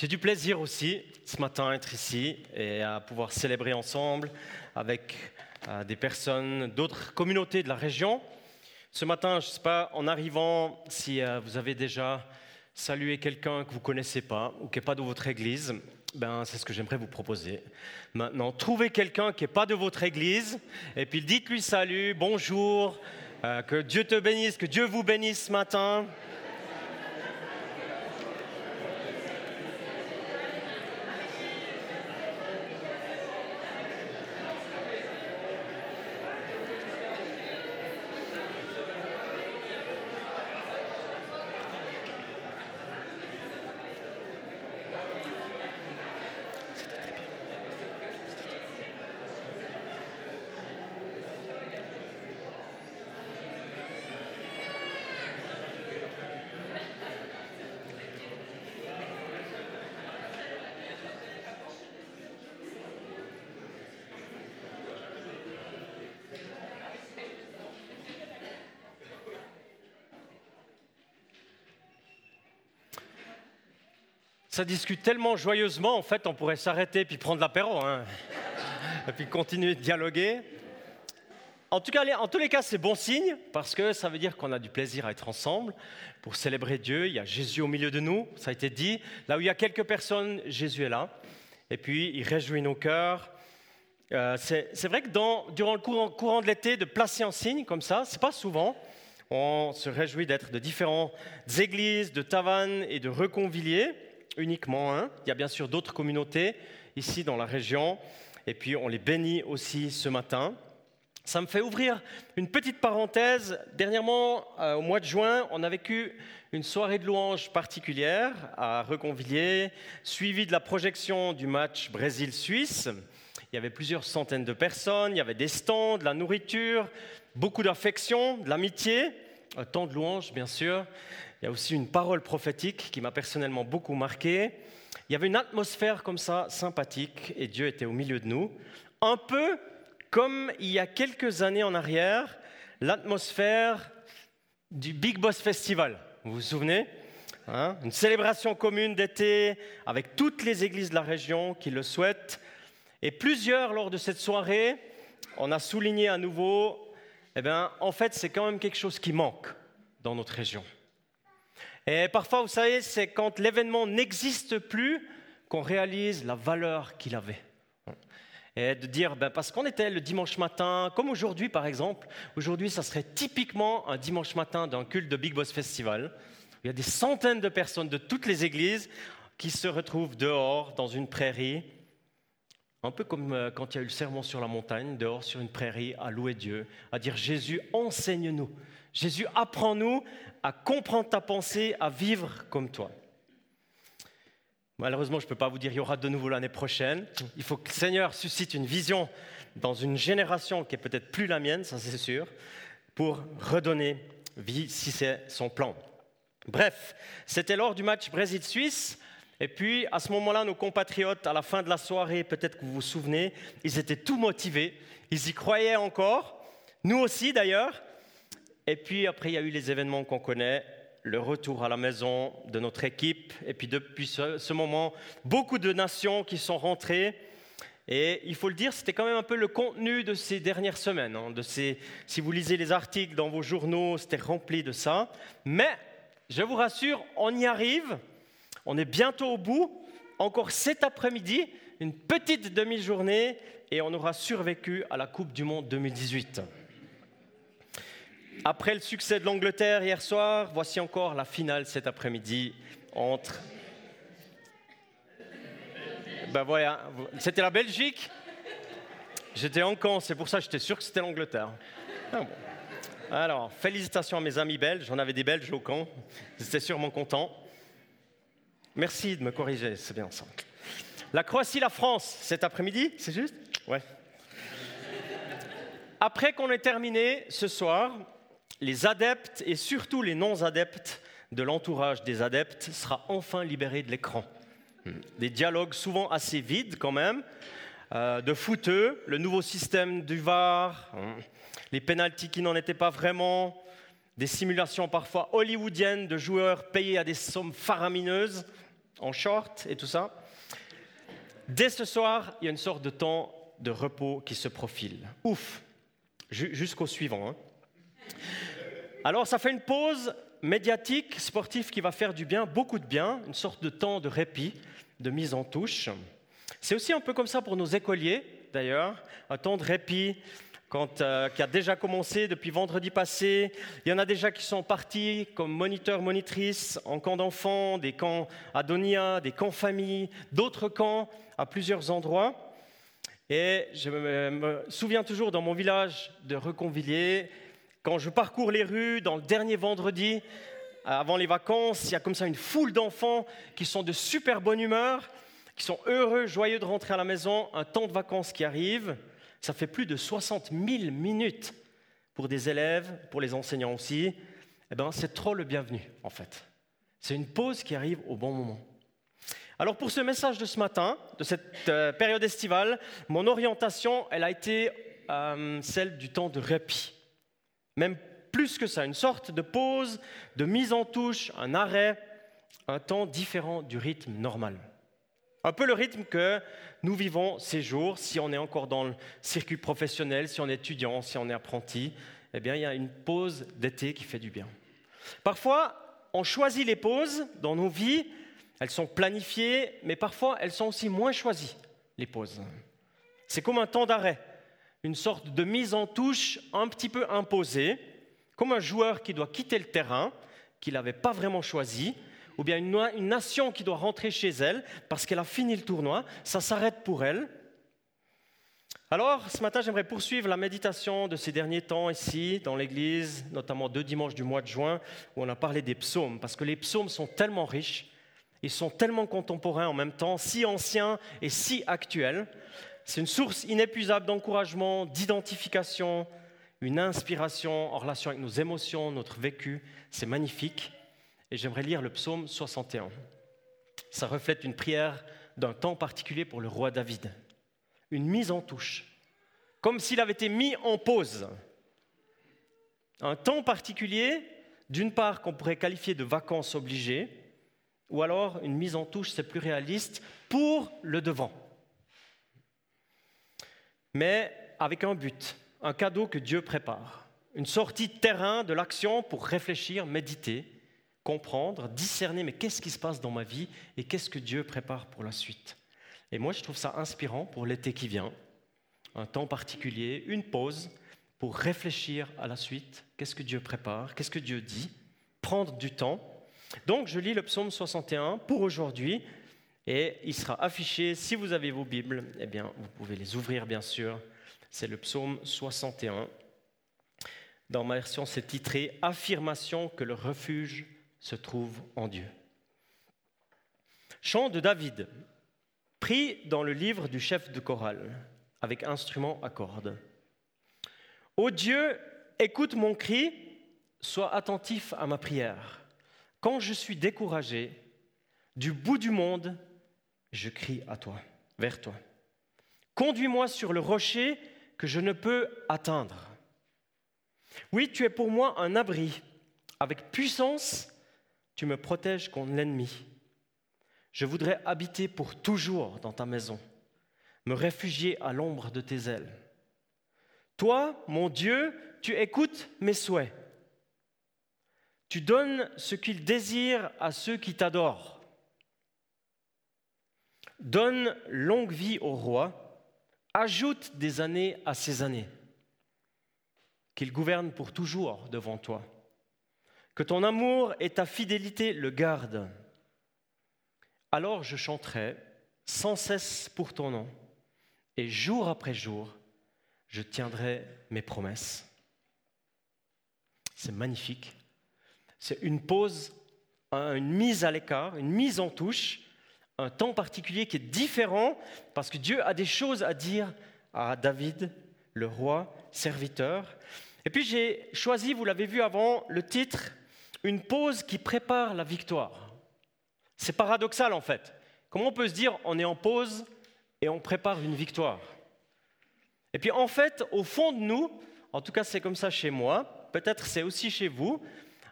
J'ai du plaisir aussi ce matin à être ici et à pouvoir célébrer ensemble avec euh, des personnes d'autres communautés de la région. Ce matin, je ne sais pas, en arrivant, si euh, vous avez déjà salué quelqu'un que vous ne connaissez pas ou qui n'est pas de votre église, ben, c'est ce que j'aimerais vous proposer. Maintenant, trouvez quelqu'un qui n'est pas de votre église et puis dites-lui salut, bonjour, euh, que Dieu te bénisse, que Dieu vous bénisse ce matin. Ça discute tellement joyeusement, en fait, on pourrait s'arrêter puis prendre l'apéro, hein, et puis continuer de dialoguer. En, tout cas, en tous les cas, c'est bon signe, parce que ça veut dire qu'on a du plaisir à être ensemble pour célébrer Dieu. Il y a Jésus au milieu de nous, ça a été dit. Là où il y a quelques personnes, Jésus est là. Et puis, il réjouit nos cœurs. Euh, c'est vrai que durant le courant, de l'été, de placer en signe comme ça, c'est pas souvent. On se réjouit d'être de différentes églises, de tavannes et de reconviliers uniquement un. Il y a bien sûr d'autres communautés ici dans la région. Et puis on les bénit aussi ce matin. Ça me fait ouvrir une petite parenthèse. Dernièrement, euh, au mois de juin, on a vécu une soirée de louanges particulière à Reconvilier, suivie de la projection du match Brésil-Suisse. Il y avait plusieurs centaines de personnes, il y avait des stands, de la nourriture, beaucoup d'affection, de l'amitié, tant de louanges bien sûr. Il y a aussi une parole prophétique qui m'a personnellement beaucoup marqué. Il y avait une atmosphère comme ça, sympathique, et Dieu était au milieu de nous. Un peu comme il y a quelques années en arrière, l'atmosphère du Big Boss Festival. Vous vous souvenez hein? Une célébration commune d'été avec toutes les églises de la région qui le souhaitent. Et plusieurs, lors de cette soirée, on a souligné à nouveau, eh bien, en fait, c'est quand même quelque chose qui manque dans notre région. Et parfois, vous savez, c'est quand l'événement n'existe plus qu'on réalise la valeur qu'il avait. Et de dire, ben parce qu'on était le dimanche matin, comme aujourd'hui par exemple, aujourd'hui ça serait typiquement un dimanche matin d'un culte de Big Boss Festival. Il y a des centaines de personnes de toutes les églises qui se retrouvent dehors dans une prairie, un peu comme euh, quand il y a eu le sermon sur la montagne, dehors sur une prairie, à louer Dieu, à dire Jésus, enseigne-nous. Jésus, apprends-nous à comprendre ta pensée, à vivre comme toi. Malheureusement, je ne peux pas vous dire qu'il y aura de nouveau l'année prochaine. Il faut que le Seigneur suscite une vision dans une génération qui est peut-être plus la mienne, ça c'est sûr, pour redonner vie si c'est son plan. Bref, c'était lors du match Brésil-Suisse. Et puis, à ce moment-là, nos compatriotes, à la fin de la soirée, peut-être que vous vous souvenez, ils étaient tout motivés, ils y croyaient encore, nous aussi d'ailleurs, et puis après, il y a eu les événements qu'on connaît, le retour à la maison de notre équipe. Et puis depuis ce, moment, beaucoup de nations qui sont rentrées. Et il faut le dire, c'était quand même un peu le contenu de ces dernières semaines. Hein, si vous lisez les articles dans vos journaux, c'était rempli de ça. Mais je vous rassure, on y arrive. On est bientôt au bout. Encore cet après-midi, une petite demi-journée, et on aura survécu à la Coupe du Monde 2018. Après le succès de l'Angleterre hier soir, voici encore la finale cet après-midi entre. Ben voilà, c'était la Belgique. J'étais en camp, c'est pour ça que j'étais sûr que c'était l'Angleterre. Ah Alors, félicitations à mes amis belges, j'en avais des Belges au camp, j'étais sûrement content. Merci de me corriger, c'est bien ça. La Croatie, la France, cet après-midi, c'est juste? Ouais. Après qu'on ait terminé ce soir, les adeptes et surtout les non-adeptes de l'entourage des adeptes sera enfin libérés de l'écran. Des dialogues souvent assez vides quand même, euh, de fouteux, le nouveau système du VAR, hein, les pénalties qui n'en étaient pas vraiment, des simulations parfois hollywoodiennes de joueurs payés à des sommes faramineuses. en short et tout ça. Dès ce soir, il y a une sorte de temps de repos qui se profile. Ouf, jusqu'au suivant. Hein. Alors ça fait une pause médiatique, sportive qui va faire du bien, beaucoup de bien, une sorte de temps de répit, de mise en touche. C'est aussi un peu comme ça pour nos écoliers, d'ailleurs, un temps de répit euh, qui a déjà commencé depuis vendredi passé. Il y en a déjà qui sont partis comme moniteurs, monitrices en camp d'enfants, des camps à Donia, des camps famille, d'autres camps à plusieurs endroits. Et je me souviens toujours dans mon village de Reconvilliers, quand je parcours les rues dans le dernier vendredi, avant les vacances, il y a comme ça une foule d'enfants qui sont de super bonne humeur, qui sont heureux, joyeux de rentrer à la maison, un temps de vacances qui arrive. Ça fait plus de 60 000 minutes pour des élèves, pour les enseignants aussi. Eh ben, c'est trop le bienvenu, en fait. C'est une pause qui arrive au bon moment. Alors pour ce message de ce matin, de cette euh, période estivale, mon orientation, elle a été euh, celle du temps de répit. Même plus que ça, une sorte de pause, de mise en touche, un arrêt, un temps différent du rythme normal. Un peu le rythme que nous vivons ces jours, si on est encore dans le circuit professionnel, si on est étudiant, si on est apprenti, eh bien, il y a une pause d'été qui fait du bien. Parfois, on choisit les pauses dans nos vies, elles sont planifiées, mais parfois, elles sont aussi moins choisies, les pauses. C'est comme un temps d'arrêt, une sorte de mise en touche un petit peu imposée, comme un joueur qui doit quitter le terrain, qu'il n'avait pas vraiment choisi, ou bien une, nation qui doit rentrer chez elle parce qu'elle a fini le tournoi, ça s'arrête pour elle. Alors, ce matin, j'aimerais poursuivre la méditation de ces derniers temps ici, dans l'Église, notamment deux dimanches du mois de juin, où on a parlé des psaumes, parce que les psaumes sont tellement riches, ils sont tellement contemporains en même temps, si anciens et si actuels. C'est une source inépuisable d'encouragement, d'identification, une inspiration en relation avec nos émotions, notre vécu. C'est magnifique et j'aimerais lire le psaume 61. Ça reflète une prière d'un temps particulier pour le roi David, une mise en touche, comme s'il avait été mis en pause. Un temps particulier, d'une part qu'on pourrait qualifier de vacances obligées, ou alors une mise en touche, c'est plus réaliste, pour le devant. Mais avec un but, un cadeau que Dieu prépare, une sortie de terrain de l'action pour réfléchir, méditer, comprendre, discerner, mais qu'est-ce qui se passe dans ma vie et qu'est-ce que Dieu prépare pour la suite. Et moi, je trouve ça inspirant pour l'été qui vient, un temps particulier, une pause pour réfléchir à la suite, qu'est-ce que Dieu prépare, qu'est-ce que Dieu dit, prendre du temps. Donc, je lis le psaume 61 pour aujourd'hui, et il sera affiché, si vous avez vos Bibles, eh bien, vous pouvez les ouvrir, bien sûr. C'est le psaume 61. Dans ma version, c'est titré Affirmation que le refuge se trouve en Dieu. Chant de David, pris dans le livre du chef de chorale, avec instrument à cordes. Ô Dieu, écoute mon cri, sois attentif à ma prière. Quand je suis découragé, du bout du monde, je crie à toi, vers toi. Conduis-moi sur le rocher que je ne peux atteindre. Oui, tu es pour moi un abri. Avec puissance, tu me protèges contre l'ennemi. Je voudrais habiter pour toujours dans ta maison, me réfugier à l'ombre de tes ailes. Toi, mon Dieu, tu écoutes mes souhaits. Tu donnes ce qu'ils désirent à ceux qui t'adorent. Donne longue vie au roi, ajoute des années à ses années, qu'il gouverne pour toujours devant toi que ton amour et ta fidélité le gardent. Alors je chanterai sans cesse pour ton nom, et jour après jour, je tiendrai mes promesses. C'est magnifique. C'est une pause, une mise à l'écart, une mise en touche, un temps particulier qui est différent parce que Dieu a des choses à dire à David, le roi, serviteur. Et puis j'ai choisi, vous l'avez vu avant, le titre une pause qui prépare la victoire. C'est paradoxal en fait. Comment on peut se dire on est en pause et on prépare une victoire? Et puis en fait, au fond de nous, en tout cas c'est comme ça chez moi, peut-être c'est aussi chez vous,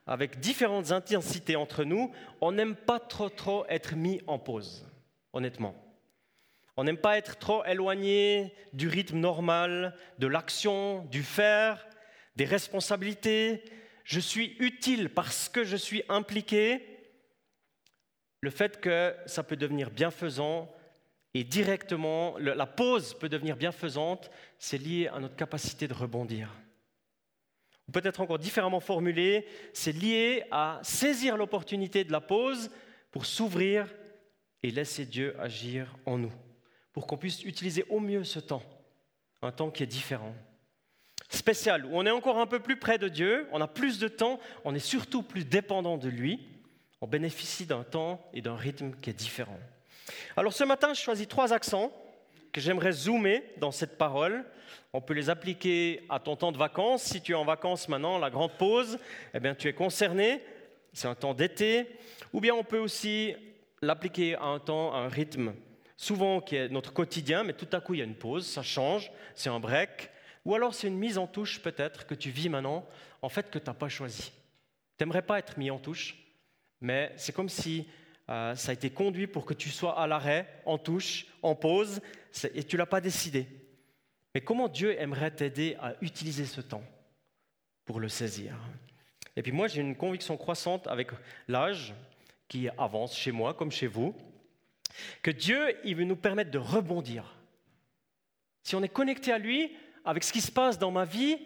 avec différentes intensités entre nous, on n'aime pas trop trop être mis en pause, honnêtement. On n'aime pas être trop éloigné du rythme normal, de l'action, du faire, des responsabilités. Je suis utile parce que je suis impliqué. Le fait que ça peut devenir bienfaisant et directement, la pause peut devenir bienfaisante, c'est lié à notre capacité de rebondir. Peut-être encore différemment formulé, c'est lié à saisir l'opportunité de la pause pour s'ouvrir et laisser Dieu agir en nous, pour qu'on puisse utiliser au mieux ce temps, un temps qui est différent. Spécial, où on est encore un peu plus près de Dieu, on a plus de temps, on est surtout plus dépendant de lui, on bénéficie d'un temps et d'un rythme qui est différent. Alors ce matin, je choisis trois accents j'aimerais zoomer dans cette parole. On peut les appliquer à ton temps de vacances. Si tu es en vacances maintenant, la grande pause, eh bien tu es concerné. C'est un temps d'été. Ou bien on peut aussi l'appliquer à un temps, à un rythme, souvent qui est notre quotidien, mais tout à coup il y a une pause, ça change, c'est un break. Ou alors c'est une mise en touche peut-être que tu vis maintenant, en fait que tu n'as pas choisi. Tu n'aimerais pas être mis en touche, mais c'est comme si euh, ça a été conduit pour que tu sois à l'arrêt, en touche, en pause, et tu l'as pas décidé. Mais comment Dieu aimerait t'aider à utiliser ce temps pour le saisir? Et puis moi, j'ai une conviction croissante avec l'âge qui avance chez moi comme chez vous, que Dieu, il veut nous permettre de rebondir. Si on est connecté à lui, avec ce qui se passe dans ma vie,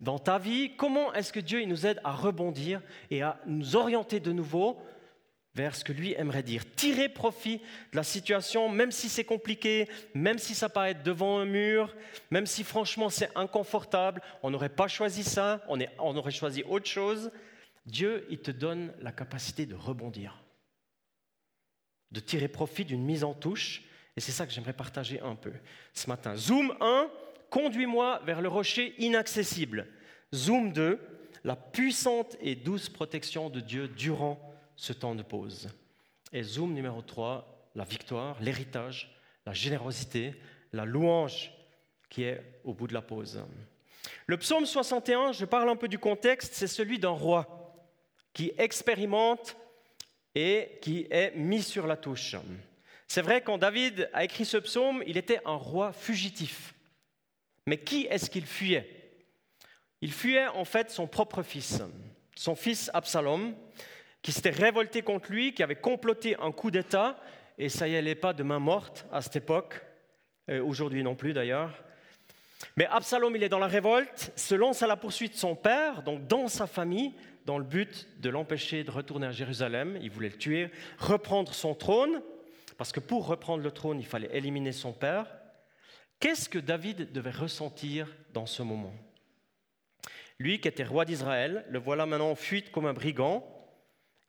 dans ta vie, comment est-ce que Dieu il nous aide à rebondir et à nous orienter de nouveau vers ce que lui aimerait dire. Tirer profit de la situation, même si c'est compliqué, même si ça paraît devant un mur, même si franchement c'est inconfortable, on n'aurait pas choisi ça, on, on aurait choisi autre chose. Dieu, il te donne la capacité de rebondir, de tirer profit d'une mise en touche. Et c'est ça que j'aimerais partager un peu ce matin. Zoom 1, conduis-moi vers le rocher inaccessible. Zoom 2, la puissante et douce protection de Dieu durant ce temps de pause. Et zoom numéro 3, la victoire, l'héritage, la générosité, la louange qui est au bout de la pause. Le psaume 61, je parle un peu du contexte, c'est celui d'un roi qui expérimente et qui est mis sur la touche. C'est vrai, quand David a écrit ce psaume, il était un roi fugitif. Mais qui est-ce qu'il fuyait? Il fuyait en fait son propre fils, son fils Absalom, qui s'était révolté contre lui, qui avait comploté un coup d'État, et ça y allait pas de main morte à cette époque, aujourd'hui non plus d'ailleurs. Mais Absalom, il est dans la révolte, se lance à la poursuite de son père, donc dans sa famille, dans le but de l'empêcher de retourner à Jérusalem. Il voulait le tuer, reprendre son trône, parce que pour reprendre le trône, il fallait éliminer son père. Qu'est-ce que David devait ressentir dans ce moment? Lui qui était roi d'Israël, le voilà maintenant en fuite comme un brigand,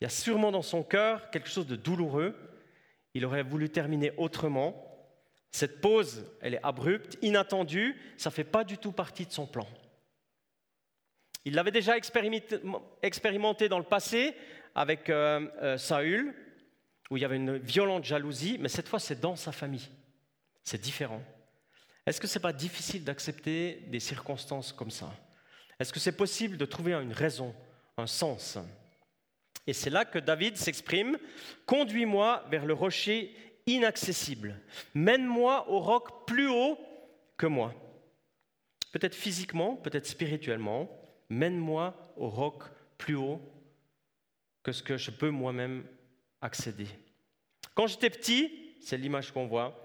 il y a sûrement dans son cœur quelque chose de douloureux. Il aurait voulu terminer autrement. Cette pause, elle est abrupte, inattendue, ça ne fait pas du tout partie de son plan. Il l'avait déjà expérimenté dans le passé avec euh, euh, Saül, où il y avait une violente jalousie, mais cette fois c'est dans sa famille. C'est différent. Est-ce que ce n'est pas difficile d'accepter des circonstances comme ça? Est-ce que c'est possible de trouver une raison, un sens? Et c'est là que David s'exprime, Conduis-moi vers le rocher inaccessible, mène-moi au roc plus haut que moi. Peut-être physiquement, peut-être spirituellement, mène-moi au roc plus haut que ce que je peux moi-même accéder. Quand j'étais petit, c'est l'image qu'on voit,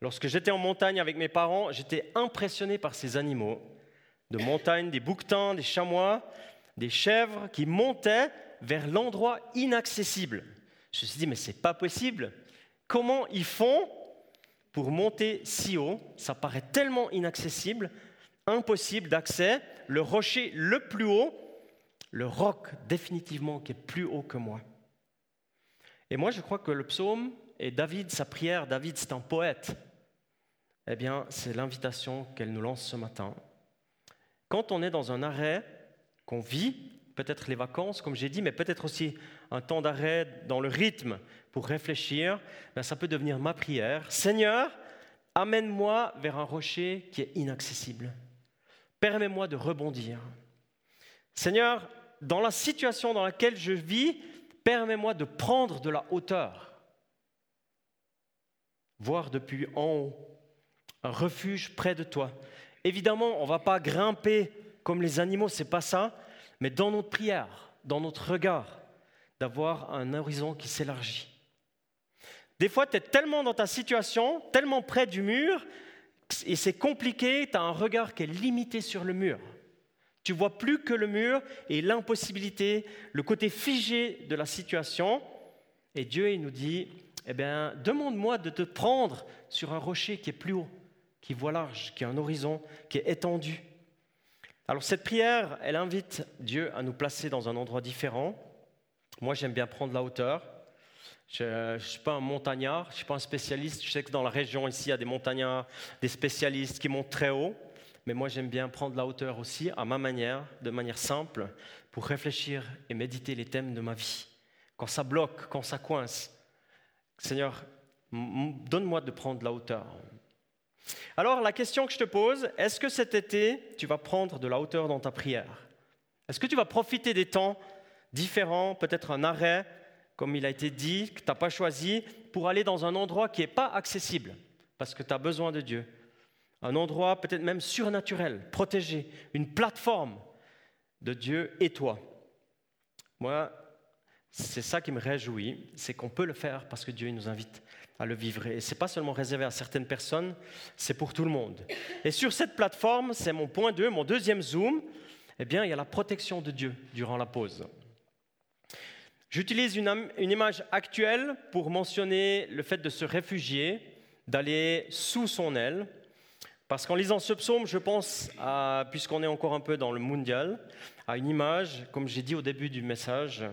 lorsque j'étais en montagne avec mes parents, j'étais impressionné par ces animaux de montagne, des bouquetins, des chamois, des chèvres qui montaient vers l'endroit inaccessible. Je me suis dit, mais c'est pas possible. Comment ils font pour monter si haut? Ça paraît tellement inaccessible, impossible d'accès. Le rocher le plus haut, le roc définitivement qui est plus haut que moi. Et moi, je crois que le psaume et David, sa prière, David, c'est un poète. Eh bien, c'est l'invitation qu'elle nous lance ce matin. Quand on est dans un arrêt, qu'on vit, peut-être les vacances, comme j'ai dit, mais peut-être aussi un temps d'arrêt dans le rythme pour réfléchir, ben, ça peut devenir ma prière. Seigneur, amène-moi vers un rocher qui est inaccessible. Permets-moi de rebondir. Seigneur, dans la situation dans laquelle je vis, permets-moi de prendre de la hauteur, voir depuis en haut, un refuge près de toi. Évidemment, on ne va pas grimper comme les animaux, c'est pas ça, mais dans notre prière, dans notre regard, d'avoir un horizon qui s'élargit. Des fois, tu es tellement dans ta situation, tellement près du mur, et c'est compliqué, tu as un regard qui est limité sur le mur. Tu vois plus que le mur et l'impossibilité, le côté figé de la situation. Et Dieu, il nous dit, eh bien, demande-moi de te prendre sur un rocher qui est plus haut, qui voit large, qui a un horizon, qui est étendu. Alors cette prière, elle invite Dieu à nous placer dans un endroit différent. Moi, j'aime bien prendre la hauteur. Je ne suis pas un montagnard, je ne suis pas un spécialiste. Je sais que dans la région ici, il y a des montagnards, des spécialistes qui montent très haut. Mais moi, j'aime bien prendre la hauteur aussi, à ma manière, de manière simple, pour réfléchir et méditer les thèmes de ma vie. Quand ça bloque, quand ça coince, Seigneur, donne-moi de prendre la hauteur. Alors, la question que je te pose, est-ce que cet été, tu vas prendre de la hauteur dans ta prière? Est-ce que tu vas profiter des temps différents, peut-être un arrêt, comme il a été dit, que tu n'as pas choisi, pour aller dans un endroit qui n'est pas accessible, parce que tu as besoin de Dieu? Un endroit peut-être même surnaturel, protégé, une plateforme de Dieu et toi. Moi, c'est ça qui me réjouit, c'est qu'on peut le faire parce que Dieu nous invite à le vivre. Et ce n'est pas seulement réservé à certaines personnes, c'est pour tout le monde. Et sur cette plateforme, c'est mon point 2, mon deuxième zoom, eh bien, il y a la protection de Dieu durant la pause. J'utilise une, image actuelle pour mentionner le fait de se réfugier, d'aller sous son aile. Parce qu'en lisant ce psaume, je pense, puisqu'on est encore un peu dans le mondial, à une image, comme j'ai dit au début du message.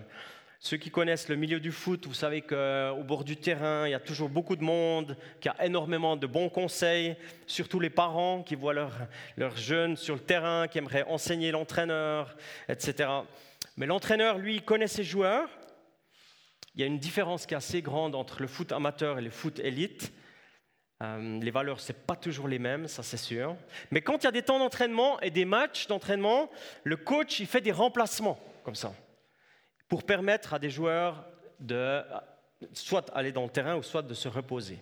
Ceux qui connaissent le milieu du foot, vous savez qu'au bord du terrain, il y a toujours beaucoup de monde, qu'il y a énormément de bons conseils, surtout les parents qui voient leurs jeunes sur le terrain, qui aimeraient enseigner l'entraîneur, etc. Mais l'entraîneur, lui, connaît ses joueurs, il y a une différence qui est assez grande entre le foot amateur et le foot élite. Euh, les valeurs, ce pas toujours les mêmes, ça c'est sûr. Mais quand il y a des temps d'entraînement et des matchs d'entraînement, le coach il fait des remplacements comme ça pour permettre à des joueurs de soit aller dans le terrain ou soit de se reposer.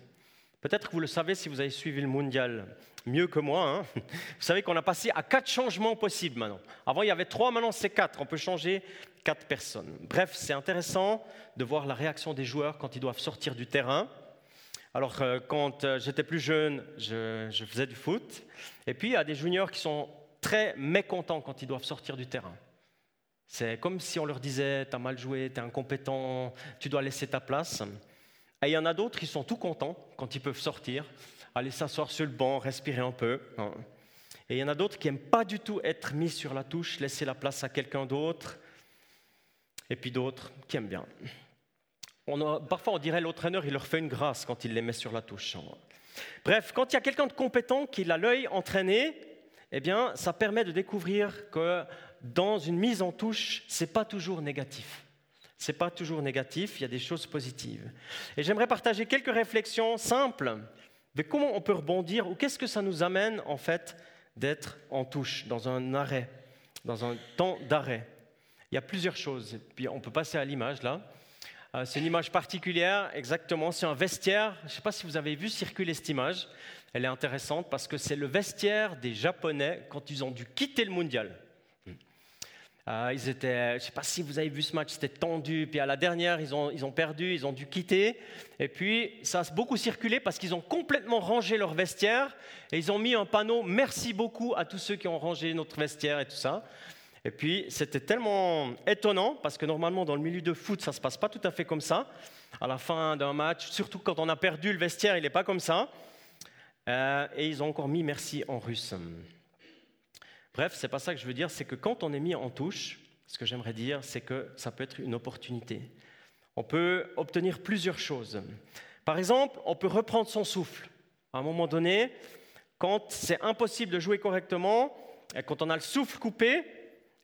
Peut-être que vous le savez si vous avez suivi le mondial mieux que moi. Hein. vous savez qu'on a passé à quatre changements possibles maintenant. Avant il y avait trois, maintenant c'est quatre. On peut changer quatre personnes. Bref, c'est intéressant de voir la réaction des joueurs quand ils doivent sortir du terrain. Alors, euh, quand euh, j'étais plus jeune, je, faisais du foot. Et puis, il y a des juniors qui sont très mécontents quand ils doivent sortir du terrain. C'est comme si on leur disait T'as mal joué, t'es incompétent, tu dois laisser ta place. Et il y en a d'autres qui sont tout contents quand ils peuvent sortir, aller s'asseoir sur le banc, respirer un peu. Hein. Et il y en a d'autres qui n'aiment pas du tout être mis sur la touche, laisser la place à quelqu'un d'autre et puis d'autres qui aiment bien. Parfois, on dirait l'entraîneur, il leur fait une grâce quand il les met sur la touche. Bref, quand il y a quelqu'un de compétent qui a l'œil entraîné, eh bien, ça permet de découvrir que dans une mise en touche, c'est pas toujours négatif. C'est pas toujours négatif, il y a des choses positives. Et j'aimerais partager quelques réflexions simples de comment on peut rebondir ou qu'est-ce que ça nous amène en fait d'être en touche, dans un arrêt, dans un temps d'arrêt. Il y a plusieurs choses. Puis on peut passer à l'image là. Euh, c'est une image particulière, exactement. C'est un vestiaire. Je ne sais pas si vous avez vu circuler cette image. Elle est intéressante parce que c'est le vestiaire des Japonais quand ils ont dû quitter le mondial. Euh, ils étaient, je ne sais pas si vous avez vu ce match, c'était tendu. Puis à la dernière, ils ont, ils ont perdu, ils ont dû quitter. Et puis ça a beaucoup circulé parce qu'ils ont complètement rangé leur vestiaire et ils ont mis un panneau Merci beaucoup à tous ceux qui ont rangé notre vestiaire et tout ça. Et puis, c'était tellement étonnant, parce que normalement, dans le milieu de foot, ça ne se passe pas tout à fait comme ça. À la fin d'un match, surtout quand on a perdu le vestiaire, il n'est pas comme ça. Euh, et ils ont encore mis merci en russe. Bref, c'est pas ça que je veux dire, c'est que quand on est mis en touche, ce que j'aimerais dire, c'est que ça peut être une opportunité. On peut obtenir plusieurs choses. Par exemple, on peut reprendre son souffle. À un moment donné, quand c'est impossible de jouer correctement, et quand on a le souffle coupé,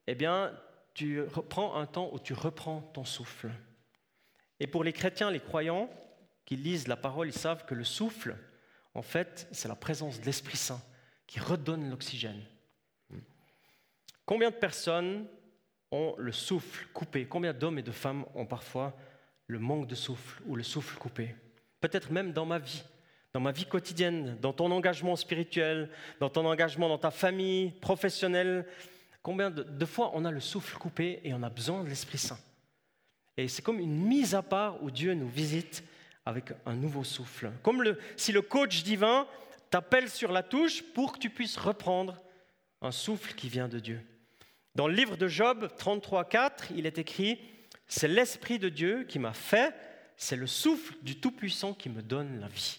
eh bien, tu reprends un temps où tu reprends ton souffle. Et pour les chrétiens, les croyants qui lisent la parole, ils savent que le souffle, en fait, c'est la présence de l'Esprit Saint qui redonne l'oxygène. Combien de personnes ont le souffle coupé? Combien d'hommes et de femmes ont parfois le manque de souffle ou le souffle coupé? Peut-être même dans ma vie, dans ma vie quotidienne, dans ton engagement spirituel, dans ton engagement dans ta famille, professionnelle. Combien de, fois on a le souffle coupé et on a besoin de l'Esprit Saint? Et c'est comme une mise à part où Dieu nous visite avec un nouveau souffle. Comme si le coach divin t'appelle sur la touche pour que tu puisses reprendre un souffle qui vient de Dieu. Dans le livre de Job 33.4, il est écrit, C'est l'Esprit de Dieu qui m'a fait, c'est le souffle du Tout-Puissant qui me donne la vie.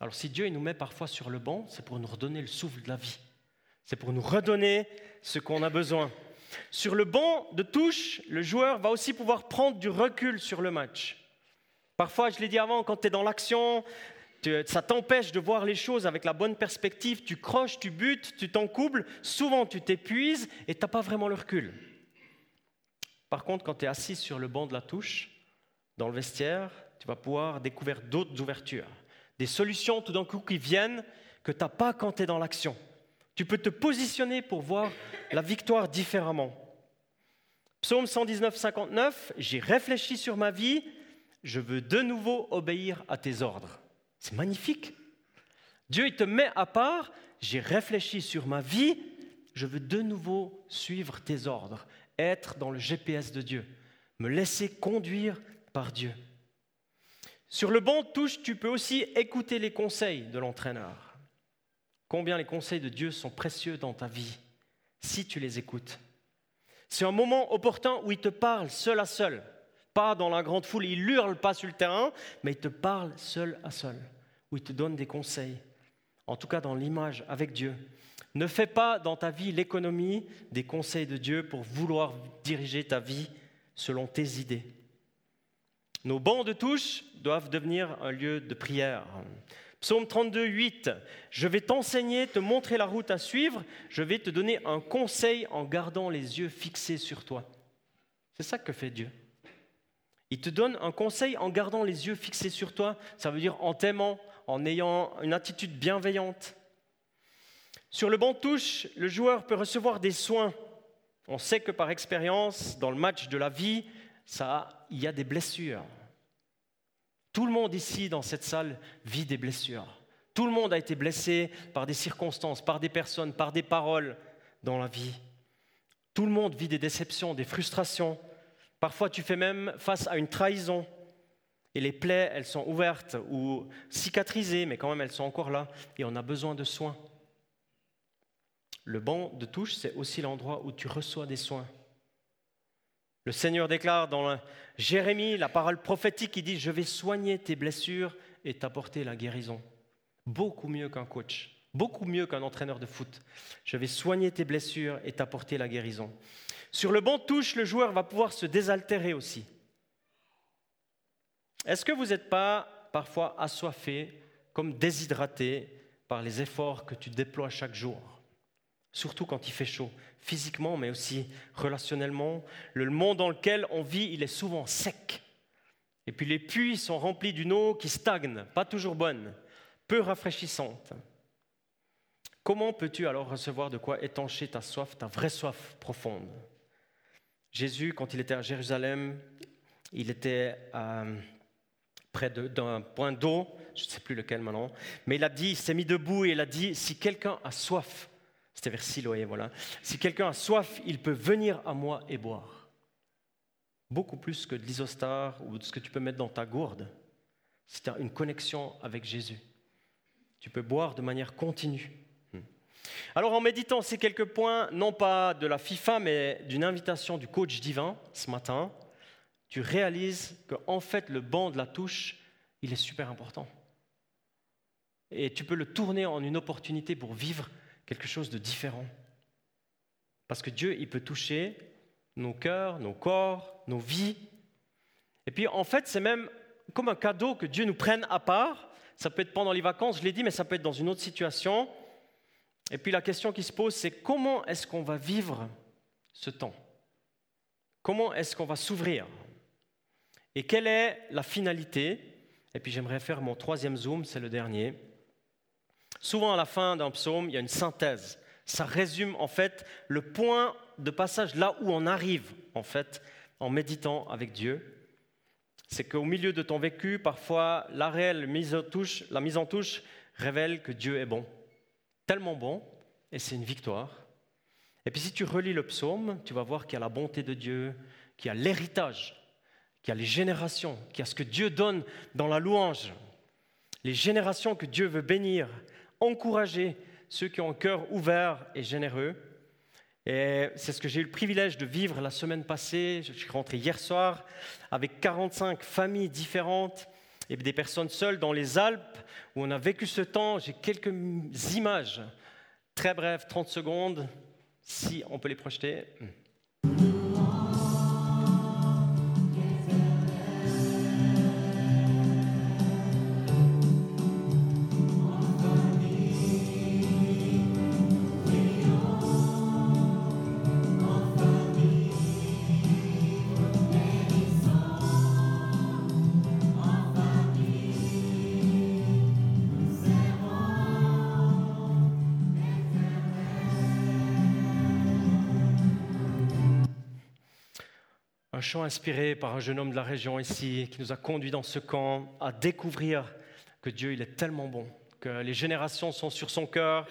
Alors si Dieu nous met parfois sur le banc, c'est pour nous redonner le souffle de la vie. C'est pour nous redonner ce qu'on a besoin. Sur le banc de touche, le joueur va aussi pouvoir prendre du recul sur le match. Parfois, je l'ai dit avant, quand tu es dans l'action, ça t'empêche de voir les choses avec la bonne perspective, tu croches, tu butes, tu t'encoubles, souvent tu t'épuises et tu n'as pas vraiment le recul. Par contre, quand tu es assis sur le banc de la touche, dans le vestiaire, tu vas pouvoir découvrir d'autres ouvertures, des solutions tout d'un coup qui viennent que tu n'as pas quand tu es dans l'action. Tu peux te positionner pour voir la victoire différemment. Psaume 119, 59, j'ai réfléchi sur ma vie, je veux de nouveau obéir à tes ordres. C'est magnifique. Dieu, il te met à part, j'ai réfléchi sur ma vie, je veux de nouveau suivre tes ordres, être dans le GPS de Dieu, me laisser conduire par Dieu. Sur le banc de touche, tu peux aussi écouter les conseils de l'entraîneur. Combien les conseils de Dieu sont précieux dans ta vie si tu les écoutes. C'est un moment opportun où il te parle seul à seul, pas dans la grande foule, il hurle pas sur le terrain, mais il te parle seul à seul où il te donne des conseils, en tout cas dans l'image avec Dieu. Ne fais pas dans ta vie l'économie des conseils de Dieu pour vouloir diriger ta vie selon tes idées. Nos bancs de touche doivent devenir un lieu de prière. Psaume 32, 8. Je vais t'enseigner, te montrer la route à suivre, je vais te donner un conseil en gardant les yeux fixés sur toi. C'est ça que fait Dieu. Il te donne un conseil en gardant les yeux fixés sur toi, ça veut dire en t'aimant, en ayant une attitude bienveillante. Sur le banc de touche, le joueur peut recevoir des soins. On sait que par expérience, dans le match de la vie, ça, il y a des blessures. Tout le monde ici, dans cette salle, vit des blessures. Tout le monde a été blessé par des circonstances, par des personnes, par des paroles dans la vie. Tout le monde vit des déceptions, des frustrations. Parfois, tu fais même face à une trahison. Et les plaies, elles sont ouvertes ou cicatrisées, mais quand même, elles sont encore là. Et on a besoin de soins. Le banc de touche, c'est aussi l'endroit où tu reçois des soins. Le Seigneur déclare dans Jérémie la parole prophétique qui dit Je vais soigner tes blessures et t'apporter la guérison. Beaucoup mieux qu'un coach, beaucoup mieux qu'un entraîneur de foot. Je vais soigner tes blessures et t'apporter la guérison. Sur le banc de touche, le joueur va pouvoir se désaltérer aussi. Est-ce que vous n'êtes pas parfois assoiffé, comme déshydraté par les efforts que tu déploies chaque jour? Surtout quand il fait chaud, physiquement, mais aussi relationnellement. Le monde dans lequel on vit, il est souvent sec. Et puis les puits sont remplis d'une eau qui stagne, pas toujours bonne, peu rafraîchissante. Comment peux-tu alors recevoir de quoi étancher ta soif, ta vraie soif profonde? Jésus, quand il était à Jérusalem, il était euh, près d'un point d'eau, je ne sais plus lequel maintenant, mais il a dit, il s'est mis debout et il a dit, si quelqu'un a soif, c'était vers Siloé, voilà, si quelqu'un a soif, il peut venir à moi et boire. Beaucoup plus que de l'isostar ou de ce que tu peux mettre dans ta gourde. C'est une connexion avec Jésus. Tu peux boire de manière continue. Alors en méditant ces quelques points, non pas de la FIFA, mais d'une invitation du coach divin ce matin, tu réalises qu'en fait, le banc de la touche, il est super important. Et tu peux le tourner en une opportunité pour vivre quelque chose de différent. Parce que Dieu, il peut toucher nos cœurs, nos corps, nos vies. Et puis, en fait, c'est même comme un cadeau que Dieu nous prenne à part. Ça peut être pendant les vacances, je l'ai dit, mais ça peut être dans une autre situation. Et puis, la question qui se pose, c'est comment est-ce qu'on va vivre ce temps? Comment est-ce qu'on va s'ouvrir? Et quelle est la finalité? Et puis j'aimerais faire mon troisième zoom, c'est le dernier. Souvent à la fin d'un psaume, il y a une synthèse. Ça résume en fait le point de passage là où on arrive, en fait, en méditant avec Dieu. C'est qu'au milieu de ton vécu, parfois, la réelle mise en touche, la mise en touche révèle que Dieu est bon. Tellement bon, et c'est une victoire. Et puis si tu relis le psaume, tu vas voir qu'il y a la bonté de Dieu, qu'il y a l'héritage, qu'il y a les générations, qu'il y a ce que Dieu donne dans la louange, les générations que Dieu veut bénir, encourager ceux qui ont un cœur ouvert et généreux. Et c'est ce que j'ai eu le privilège de vivre la semaine passée. Je suis rentré hier soir avec 45 familles différentes et des personnes seules dans les Alpes où on a vécu ce temps. J'ai quelques images, très brèves, 30 secondes, si on peut les projeter. Un chant inspiré par un jeune homme de la région ici, qui nous a conduit dans ce camp à découvrir que Dieu, il est tellement bon, que les générations sont sur son cœur,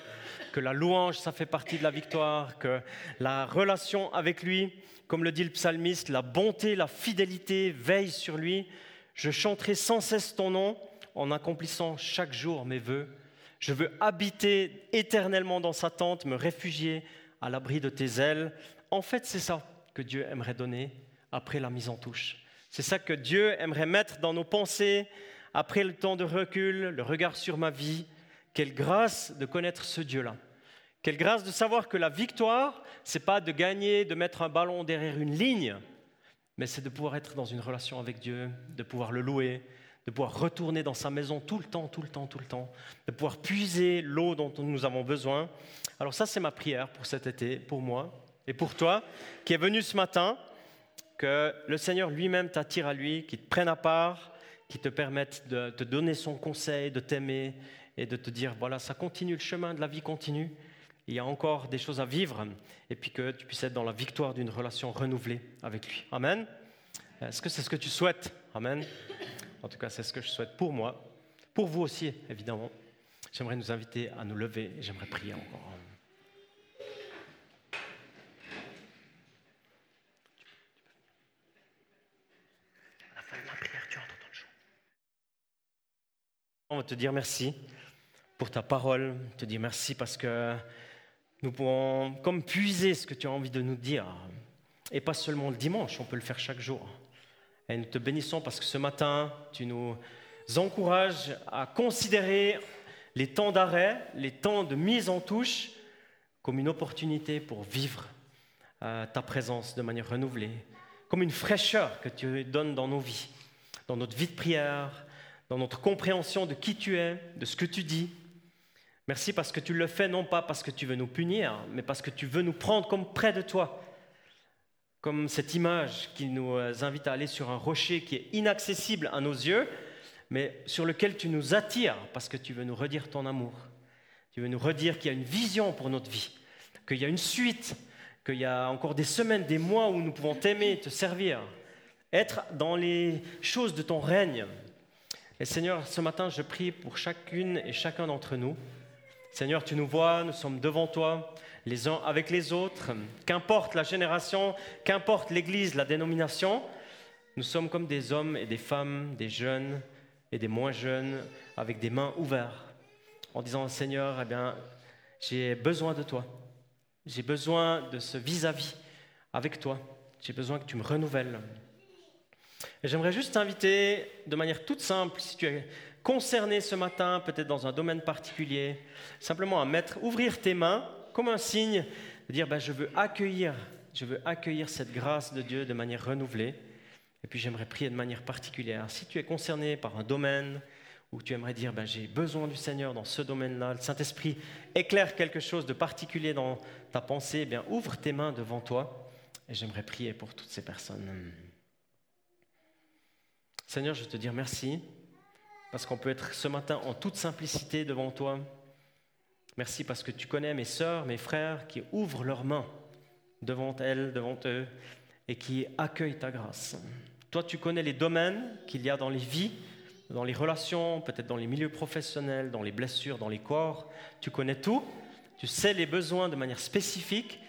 que la louange, ça fait partie de la victoire, que la relation avec lui, comme le dit le psalmiste, la bonté, la fidélité veillent sur lui. Je chanterai sans cesse ton nom en accomplissant chaque jour mes voeux. Je veux habiter éternellement dans sa tente, me réfugier à l'abri de tes ailes. En fait, c'est ça que Dieu aimerait donner après la mise en touche. C'est ça que Dieu aimerait mettre dans nos pensées après le temps de recul, le regard sur ma vie. Quelle grâce de connaître ce Dieu-là. Quelle grâce de savoir que la victoire, c'est pas de gagner, de mettre un ballon derrière une ligne, mais c'est de pouvoir être dans une relation avec Dieu, de pouvoir le louer, de pouvoir retourner dans sa maison tout le temps, tout le temps, tout le temps, de pouvoir puiser l'eau dont nous avons besoin. Alors ça, c'est ma prière pour cet été, pour moi et pour toi, qui est venu ce matin que le Seigneur lui-même t'attire à lui, qu'il te prenne à part, qu'il te permette de te donner son conseil, de t'aimer et de te dire, voilà, ça continue, le chemin de la vie continue, il y a encore des choses à vivre, et puis que tu puisses être dans la victoire d'une relation renouvelée avec lui. Amen. Est-ce que c'est ce que tu souhaites? Amen. En tout cas, c'est ce que je souhaite pour moi, pour vous aussi, évidemment. J'aimerais nous inviter à nous lever j'aimerais prier encore. On te dire merci pour ta parole, te dire merci parce que nous pouvons comme puiser ce que tu as envie de nous dire. Et pas seulement le dimanche, on peut le faire chaque jour. Et nous te bénissons parce que ce matin, tu nous encourages à considérer les temps d'arrêt, les temps de mise en touche comme une opportunité pour vivre euh, ta présence de manière renouvelée, comme une fraîcheur que tu donnes dans nos vies, dans notre vie de prière, dans notre compréhension de qui tu es, de ce que tu dis. Merci parce que tu le fais non pas parce que tu veux nous punir, mais parce que tu veux nous prendre comme près de toi. Comme cette image qui nous invite à aller sur un rocher qui est inaccessible à nos yeux, mais sur lequel tu nous attires parce que tu veux nous redire ton amour. Tu veux nous redire qu'il y a une vision pour notre vie, qu'il y a une suite, qu'il y a encore des semaines, des mois où nous pouvons t'aimer, te servir, être dans les choses de ton règne, et Seigneur, ce matin, je prie pour chacune et chacun d'entre nous. Seigneur, tu nous vois, nous sommes devant toi, les uns avec les autres. Qu'importe la génération, qu'importe l'Église, la dénomination, nous sommes comme des hommes et des femmes, des jeunes et des moins jeunes, avec des mains ouvertes, en disant, Seigneur, eh bien, j'ai besoin de toi. J'ai besoin de ce vis-à-vis -vis avec toi. J'ai besoin que tu me renouvelles. Et j'aimerais juste t'inviter de manière toute simple, si tu es concerné ce matin, peut-être dans un domaine particulier, simplement à mettre, ouvrir tes mains comme un signe de dire ben, je veux accueillir, je veux accueillir cette grâce de Dieu de manière renouvelée. Et puis j'aimerais prier de manière particulière. Si tu es concerné par un domaine où tu aimerais dire ben, j'ai besoin du Seigneur dans ce domaine-là, le Saint-Esprit éclaire quelque chose de particulier dans ta pensée, eh bien ouvre tes mains devant toi et j'aimerais prier pour toutes ces personnes. Seigneur, je te dire merci parce qu'on peut être ce matin en toute simplicité devant toi. Merci parce que tu connais mes sœurs, mes frères qui ouvrent leurs mains devant elles, devant eux, et qui accueillent ta grâce. Toi, tu connais les domaines qu'il y a dans les vies, dans les relations, peut-être dans les milieux professionnels, dans les blessures, dans les corps. Tu connais tout. Tu sais les besoins de manière spécifique.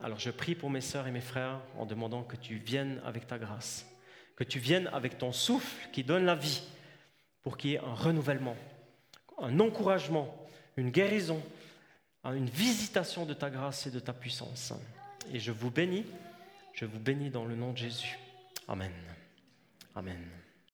Alors je prie pour mes sœurs et mes frères en demandant que tu viennes avec ta grâce, que tu viennes avec ton souffle qui donne la vie, pour qu'il y ait un renouvellement, un encouragement, une guérison, une visitation de ta grâce et de ta puissance. Et je vous bénis, je vous bénis dans le nom de Jésus. Amen. Amen.